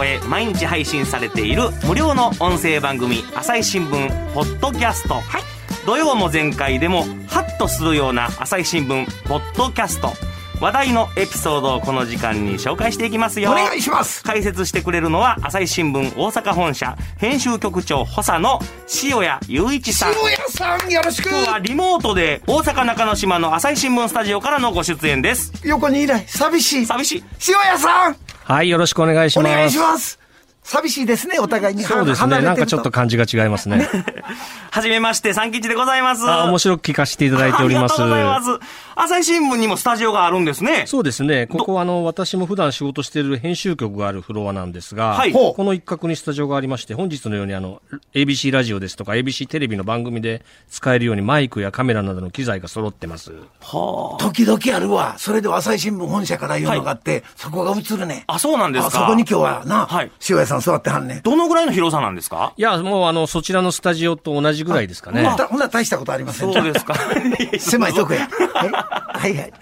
超え毎日配信されている無料の音声番組「朝日新聞ポッドキャスト」土曜も全開でもハッとするような朝日新聞ポッドキャスト。話題のエピソードをこの時間に紹介していきますよ。お願いします。解説してくれるのは朝日新聞大阪本社編集局長補佐の塩谷雄一さん。塩谷さんよろしく。今日はリモートで大阪中之島の朝日新聞スタジオからのご出演です。横にいない寂しい。寂しい。塩谷さんはい、よろしくお願いします。お願いします寂しいですねお互いにそうですね。なんかちょっと感じが違いますね。はじめまして三吉でございますあ面白く聞かせていただいております。ありがとうございます。朝日新聞にもスタジオがあるんですね。そうですね。ここはあの、私も普段仕事している編集局があるフロアなんですが、はいこの一角にスタジオがありまして、本日のようにあの、ABC ラジオですとか ABC テレビの番組で使えるようにマイクやカメラなどの機材が揃ってます。時々あるわそれで朝日新聞本社から言うのがあって、そこが映るねあ、そうなんですか。あそこに今日はな、はい塩谷さん座ってはんねどのぐらいの広さなんですか？いや、もうあの、そちらのスタジオと同じぐらいですかね。ほんなほんなら大したことありません。そうですか。狭いとこや。はい。はいはい。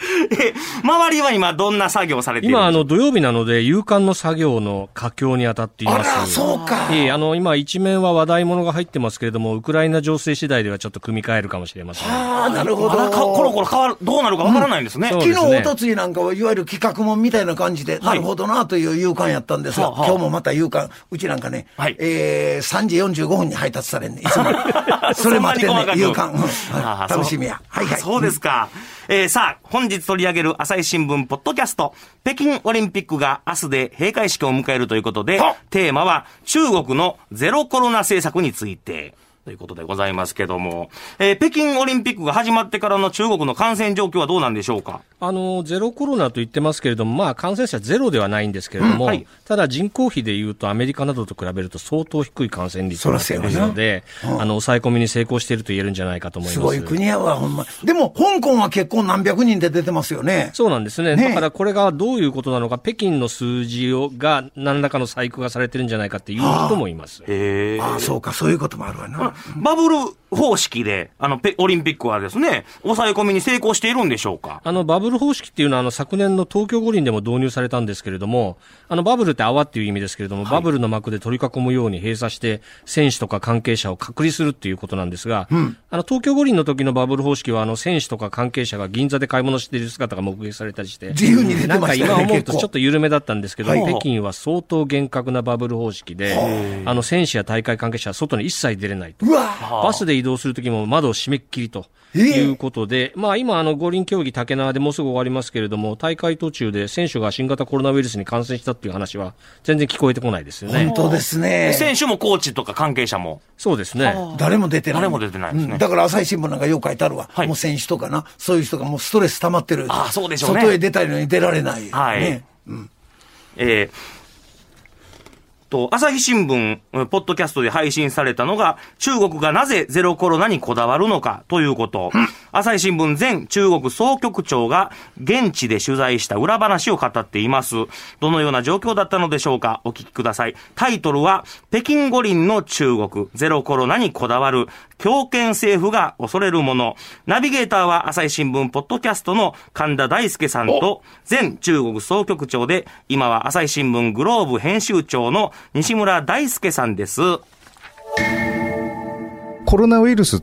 え、周りは今どんな作業をされているん今、あですか？の、土曜日なので、夕刊の作業の佳境に当たっていあます。らそうか。ええ、あの、今、一面は話題物が入ってますけれども、ウクライナ情勢次第ではちょっと組み替えるかもしれません。ああなるほど。まコロコロ変わる、どうなるかわからないんですね。そう昨日、おとついなんかはいわゆる企画もんみたいな感じで、なるほどなという夕刊やったんですが、今日もまた夕刊、うちなんかね、はいえー、3時45分に配達されんね、いつも。それ待ってんね、夕刊。う楽しみや。はいはい。そうですか。えーさあ、本日取り上げる朝日新聞ポッドキャスト、北京オリンピックが明日で閉会式を迎えるということでは、テーマは中国のゼロコロナ政策について。ということでございますけども、えー北京オリンピックが始まってからの中国の感染状況はどうなんでしょうか？あの、ゼロコロナと言ってますけれども、まあ、感染者ゼロではないんですけれども、うんはいただ人口比でいうと、アメリカなどと比べると相当低い感染率になっていますので、あの、抑え込みに成功していると言えるんじゃないかと思います。すごい国やわ、ほんま。でも、香港は結構何百人で出てますよね。そうなんですね。ねだからこれがどういうことなのか、北京の数字をが何らかの細工がされてるんじゃないかっていう人もいます。ああ、そうか、そういうこともあるわな。バブル方式で、あの、ペオリンピックはですね、抑え込みに成功しているんでしょうか？あの、バブル方式っていうのは、あの、昨年の東京五輪でも導入されたんですけれども、あの、バブルって泡っていう意味ですけれども、バブルの幕で取り囲むように閉鎖して、選手とか関係者を隔離するっていうことなんですが、あの、東京五輪の時のバブル方式は、あの、選手とか関係者が銀座で買い物している姿が目撃されたりして、自由に出てなんか今思う。とちょっと緩めだったんですけど、はい。北京は相当厳格なバブル方式で、あの、選手や大会関係者は外に一切出れないと。バスで移動するときも窓を閉めっきりとええいうことで、まあ今、あの五輪競技竹縄でもうすぐ終わりますけれども、大会途中で選手が新型コロナウイルスに感染したっていう話は全然聞こえてこないですよね本。当ですね。選手もコーチとか関係者も。そうですね。誰も出てない。誰も出てないですねうんだから朝日新聞なんかよく書いてあるわ。はいもう選手とかな、そういう人がもうストレス溜まってる。ああそうでしょうね外へ出たいのに出られない。はいねえーと、朝日新聞、えーポッドキャストで配信されたのが、中国がなぜゼロコロナにこだわるのかということ。朝日新聞前中国総局長が現地で取材した裏話を語っています。どのような状況だったのでしょうか？お聞きください。タイトルは、北京五輪の中国、ゼロコロナにこだわる、強権政府が恐れるもの。ナビゲーターは朝日新聞ポッドキャストの神田大輔さんと、前中国総局長で、今は朝日新聞グローブ編集長の西村大輔さんです。コロナウイルスっ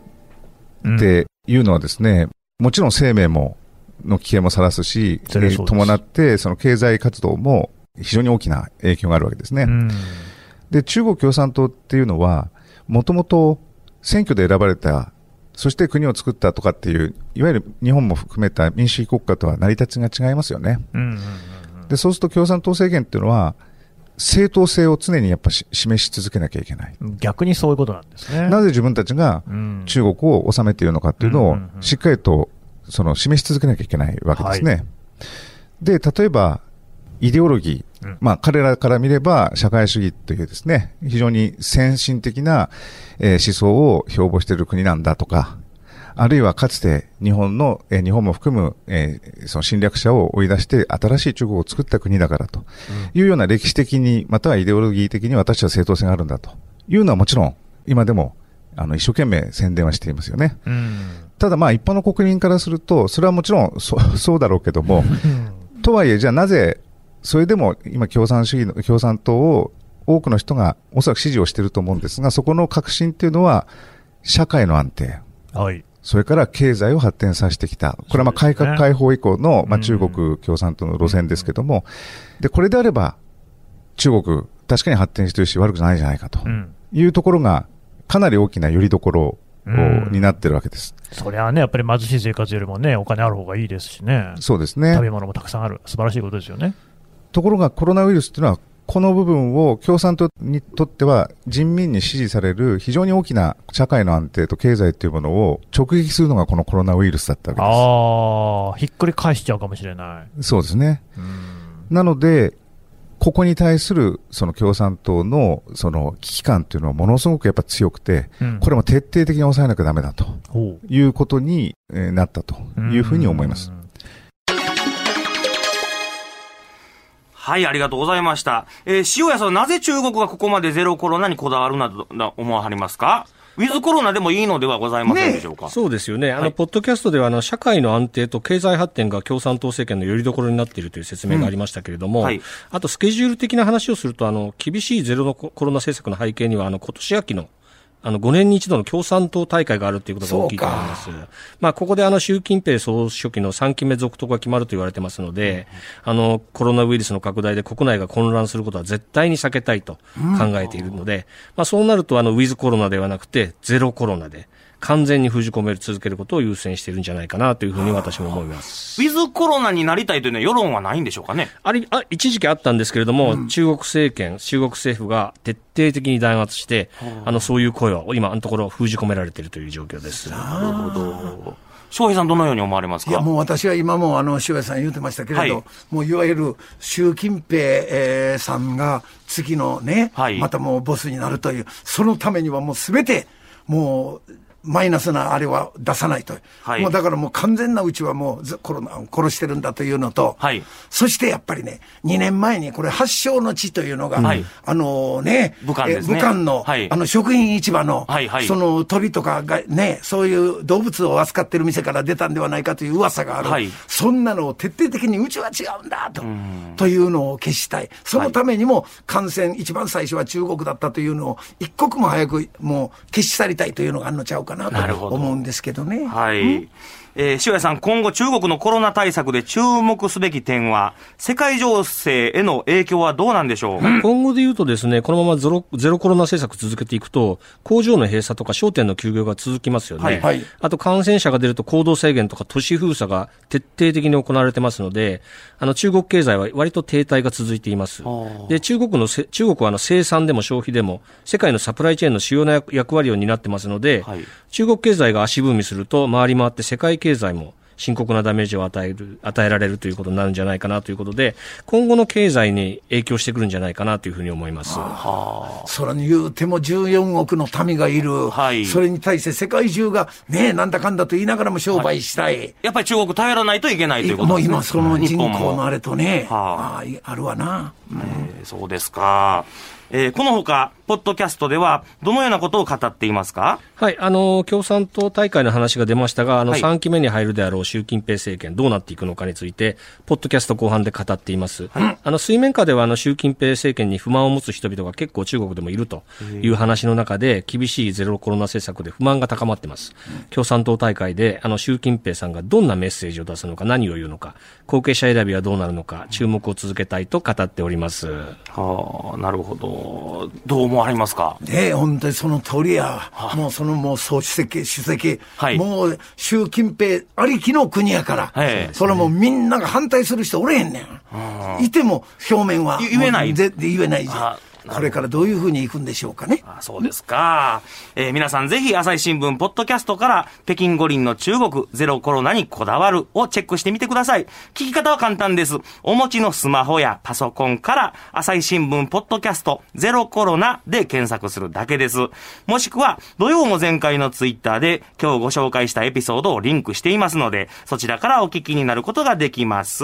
ていうのはですね、もちろん生命も、の危険もさらすし、伴って、その経済活動も非常に大きな影響があるわけですね。うんで、中国共産党っていうのは、もともと選挙で選ばれた、そして国を作ったとかっていう、いわゆる日本も含めた民主主義国家とは成り立ちが違いますよね。うんで、そうすると共産党政権っていうのは、正当性を常にやっぱし示し続けなきゃいけない。うん逆にそういうことなんですね。なぜ自分たちがうん中国を治めているのかっていうのをしっかりとその示し続けなきゃいけないわけですね。で、例えば、イデオロギー、うんまあ、彼らから見れば、社会主義というですね、非常に先進的な、えー思想を標榜している国なんだとか、あるいはかつて日本の、えー日本も含む、えーその侵略者を追い出して新しい中国を作った国だからというような歴史的に、またはイデオロギー的に私は正当性があるんだというのはもちろん、今でも、あの、一生懸命宣伝はしていますよね。うん。ただまあ一般の国民からすると、それはもちろんそそうだろうけども、とはいえ、じゃあなぜ、それでも今共産主義の、共産党を多くの人がおそらく支持をしていると思うんですが、そこの革新っていうのは、社会の安定、はい。それから経済を発展させてきた。これはまあ改革開放以降の、まあうん中国共産党の路線ですけども、で、これであれば、中国、確かに発展してるし悪くないじゃないかとうん。いうところが、かなり大きな拠り所をうんになってるわけです。そりゃね、やっぱり貧しい生活よりもね、お金ある方がいいですしね。そうですね食。べ物もたくさんある。素晴らしいことですよね。ところがコロナウイルスっていうのは、この部分を共産党にとっては人民に支持される非常に大きな社会の安定と経済っていうものを直撃するのがこのコロナウイルスだったわけでああ、ひっくり返しちゃうかもしれない。す。そうですね。うん。なので、ここに対するその共産党のその危機感っていうのはものすごくやっぱ強くて、うんこれも徹底的に抑えなきゃダメだとほいうことにえーなったとういうふうに思います。。はい、ありがとうございました。えー塩谷さん、なぜ中国がここまでゼロコロナにこだわるなどな思わはりますか？ウィズコロナでもいいのではございませんでしょうか、そうですよね。あの、はいポッドキャストでは、あの、社会の安定と経済発展が共産党政権の拠り所になっているという説明がありましたけれども、うんはいあと、スケジュール的な話をすると、あの、厳しいゼロのコロナ政策の背景には、あの、今年秋の、あの、5年に一度の共産党大会があるということが大きいと思います。まあ、ここであの、習近平総書記の3期目続投が決まると言われてますので、あの、コロナウイルスの拡大で国内が混乱することは絶対に避けたいと考えているので、まあ、そうなると、あの、ウィズコロナではなくて、ゼロコロナで、完全に封じ込める続けることを優先しているんじゃないかなというふうに私も思います。ウィズコロナになりたいというのは世論はないんでしょうかねあれ、あ、一時期あったんですけれども、中国政権、中国政府が徹底的に弾圧して、あの、そういう声は今のところ封じ込められているという状況です。なるほど。翔平さん、どのように思われますか？いや、もう私は今も、あの、塩谷さん言ってましたけれど、はいもういわゆる習近平、えーさんが次のね、はいまたもうボスになるという、そのためにはもうすべて、もう、マイナスなあれは出さないと。はい。もうだからもう完全なうちはもうずコロナを殺してるんだというのと、はい。そしてやっぱりね、2年前にこれ発祥の地というのが、はい。あのね、武漢ですね。え武漢の、はい。あの食品市場の、はいはい。その鳥とかがね、そういう動物を扱ってる店から出たんではないかという噂がある。はい。そんなのを徹底的にうちは違うんだと、というのを消したい。そのためにも感染、一番最初は中国だったというのを一刻も早くもう消し去りたいというのがあるのちゃうかなとなるほど思うんですけどね。はい。えー、塩谷さん、今後中国のコロナ対策で注目すべき点は、世界情勢への影響はどうなんでしょう、今後で言うとですね、このままゼロゼロコロナ政策続けていくと、工場の閉鎖とか商店の休業が続きますよね。はい。はい。あと感染者が出ると行動制限とか都市封鎖が徹底的に行われてますので、あの中国経済は割と停滞が続いています。で、中国のせ、中国はあの生産でも消費でも世界のサプライチェーンの主要な役役割を担ってますので、はい。中国経済が足踏みすると回り回って世界経済も深刻なダメージを与える、与えられるということになるんじゃないかなということで、今後の経済に影響してくるんじゃないかなというふうに思います。それに言うても14億の民がいる、はいそれに対して世界中がね、なんだかんだと言いながらも商売したい。やっぱり中国頼らないといけないということもうですね。今その人日本も口のあれとね、はああああるわな。えーそうですか。えーこのほか、ポッドキャストでは、どのようなことを語っていますか？はい、あの、共産党大会の話が出ましたが、あの、はい3期目に入るであろう習近平政権、どうなっていくのかについて、ポッドキャスト後半で語っています。あの、水面下では、あの、習近平政権に不満を持つ人々が結構中国でもいるという話の中で、厳しいゼロコロナ政策で不満が高まってます。共産党大会で、あの、習近平さんがどんなメッセージを出すのか、何を言うのか、後継者選びはどうなるのか、注目を続けたいと語っております。はあ、なるほど。どう思われますか？ねえ、本当にその通りや。もうそのもう総主席、主席、はいもう習近平ありきの国やから、ええそれもうみんなが反対する人おれへんねん。いても表面は。言言えない言えないじゃんあ。これからどういうふうにいくんでしょうかね。あそうですか。えー皆さんぜひ朝日新聞ポッドキャストから北京五輪の中国ゼロコロナにこだわるをチェックしてみてください。聞き方は簡単です。お持ちのスマホやパソコンから朝日新聞ポッドキャストゼロコロナで検索するだけです。もしくは土曜も前回のツイッターで今日ご紹介したエピソードをリンクしていますので、そちらからお聞きになることができます。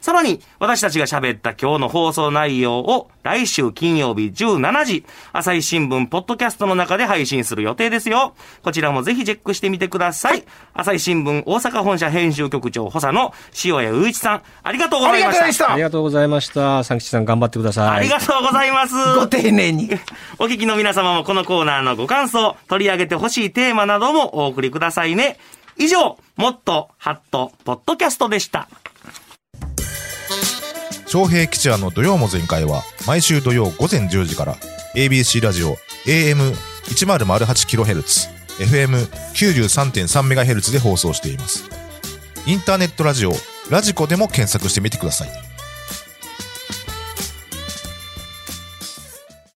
さらに、私たちが喋った今日の放送内容を来週金曜日17時、朝日新聞ポッドキャストの中で配信する予定ですよ。こちらもぜひチェックしてみてください。朝日新聞大阪本社編集局長補佐の塩谷雄一さん、ありがとうごあざいました。りがとうございましたあり。がとうございました。三吉さん頑張ってください。ありがとうございます。ご丁寧に。お聞きの皆様もこのコーナーのご感想、取り上げてほしいテーマなどもお送りくださいね。以上、もっとハットポッドキャストでした。昌平吉弥の土曜も全開は毎週土曜午前10時から ABC ラジオ AM1008kHz FM93.3MHz で放送しています。インターネットラジオラジコでも検索してみてください。